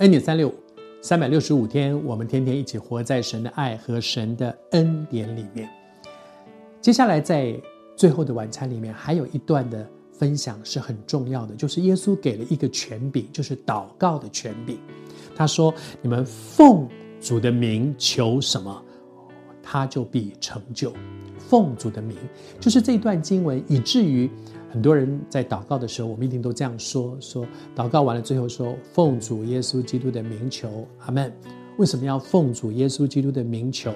恩典三六，三百六十五天，我们天天一起活在神的爱和神的恩典里面。接下来在最后的晚餐里面，还有一段的分享是很重要的，就是耶稣给了一个权柄，就是祷告的权柄。他说：“你们奉主的名求什么，他就必成就。”奉主的名，就是这段经文，以至于很多人在祷告的时候，我们一定都这样说：说祷告完了，最后说奉主耶稣基督的名求，阿门。为什么要奉主耶稣基督的名求？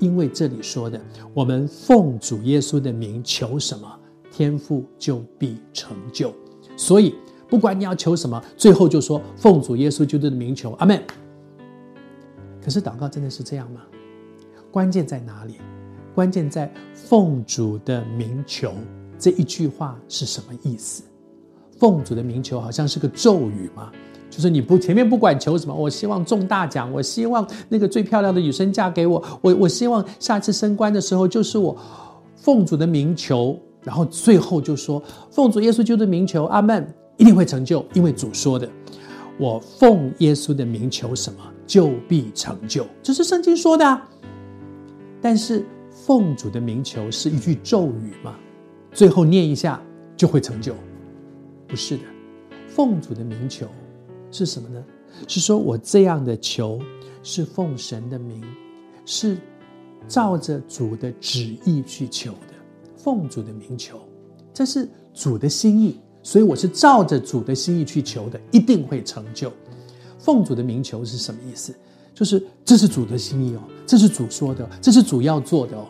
因为这里说的，我们奉主耶稣的名求什么，天父就必成就。所以，不管你要求什么，最后就说奉主耶稣基督的名求，阿门。可是祷告真的是这样吗？关键在哪里？关键在奉主的名求这一句话是什么意思？奉主的名求好像是个咒语吗？就是你不前面不管求什么，我希望中大奖，我希望那个最漂亮的女生嫁给我，我我希望下次升官的时候就是我奉主的名求，然后最后就说奉主耶稣基督的名求，阿门，一定会成就，因为主说的，我奉耶稣的名求什么就必成就，这是圣经说的啊，但是。奉主的名求是一句咒语吗？最后念一下就会成就？不是的，奉主的名求是什么呢？是说我这样的求是奉神的名，是照着主的旨意去求的。奉主的名求，这是主的心意，所以我是照着主的心意去求的，一定会成就。奉主的名求是什么意思？就是这是主的心意哦，这是主说的，这是主要做的哦。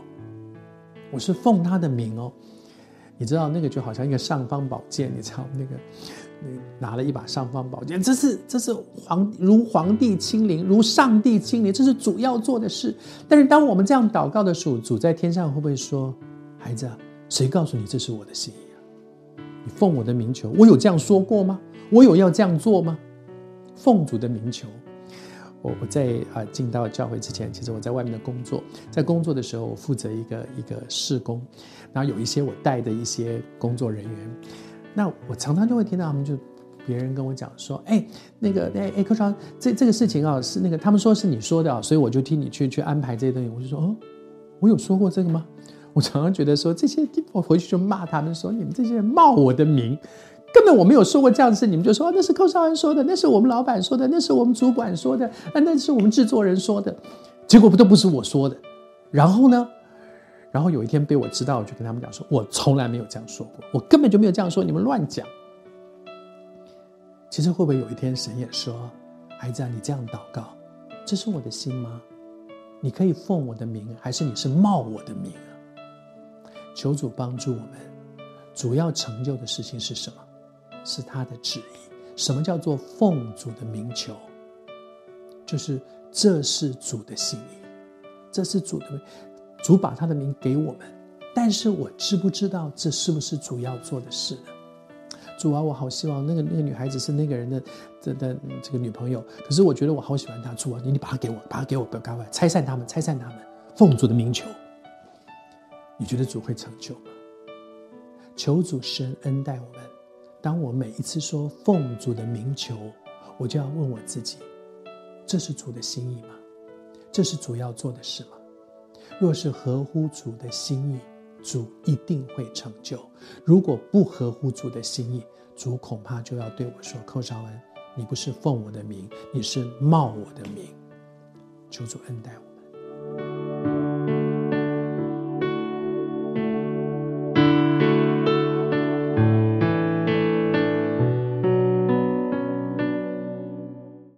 我是奉他的名哦，你知道那个就好像一个尚方宝剑，你知道那个，拿了一把尚方宝剑，这是这是皇如皇帝亲临，如上帝亲临，这是主要做的事。但是当我们这样祷告的时候，主在天上会不会说：“孩子，谁告诉你这是我的心意啊？你奉我的名求，我有这样说过吗？我有要这样做吗？奉主的名求。”我我在啊进到教会之前，其实我在外面的工作，在工作的时候，我负责一个一个事工，然后有一些我带的一些工作人员，那我常常就会听到他们就别人跟我讲说，哎，那个哎哎，科长，这这个事情啊是那个他们说是你说的啊，所以我就替你去去安排这些东西，我就说哦，我有说过这个吗？我常常觉得说这些，我回去就骂他们说，你们这些人冒我的名。根本我没有说过这样的事，你们就说那是寇绍恩说的，那是我们老板说的，那是我们主管说的，啊，那是我们制作人说的，结果不都不是我说的。然后呢，然后有一天被我知道，我就跟他们讲说，我从来没有这样说过，我根本就没有这样说，你们乱讲。其实会不会有一天神也说，孩子啊，你这样祷告，这是我的心吗？你可以奉我的名，还是你是冒我的名啊？求主帮助我们，主要成就的事情是什么？是他的旨意。什么叫做奉主的名求？就是这是主的心意，这是主的，主把他的名给我们。但是我知不知道这是不是主要做的事呢？主啊，我好希望那个那个女孩子是那个人的的的这个女朋友。可是我觉得我好喜欢她。主啊，你你把她给我，把她给我，不要赶快拆散他们，拆散他们。奉主的名求，你觉得主会成就吗？求主神恩待我们。当我每一次说奉主的名求，我就要问我自己：这是主的心意吗？这是主要做的事吗？若是合乎主的心意，主一定会成就；如果不合乎主的心意，主恐怕就要对我说：“寇绍恩，你不是奉我的名，你是冒我的名。”求主恩待我。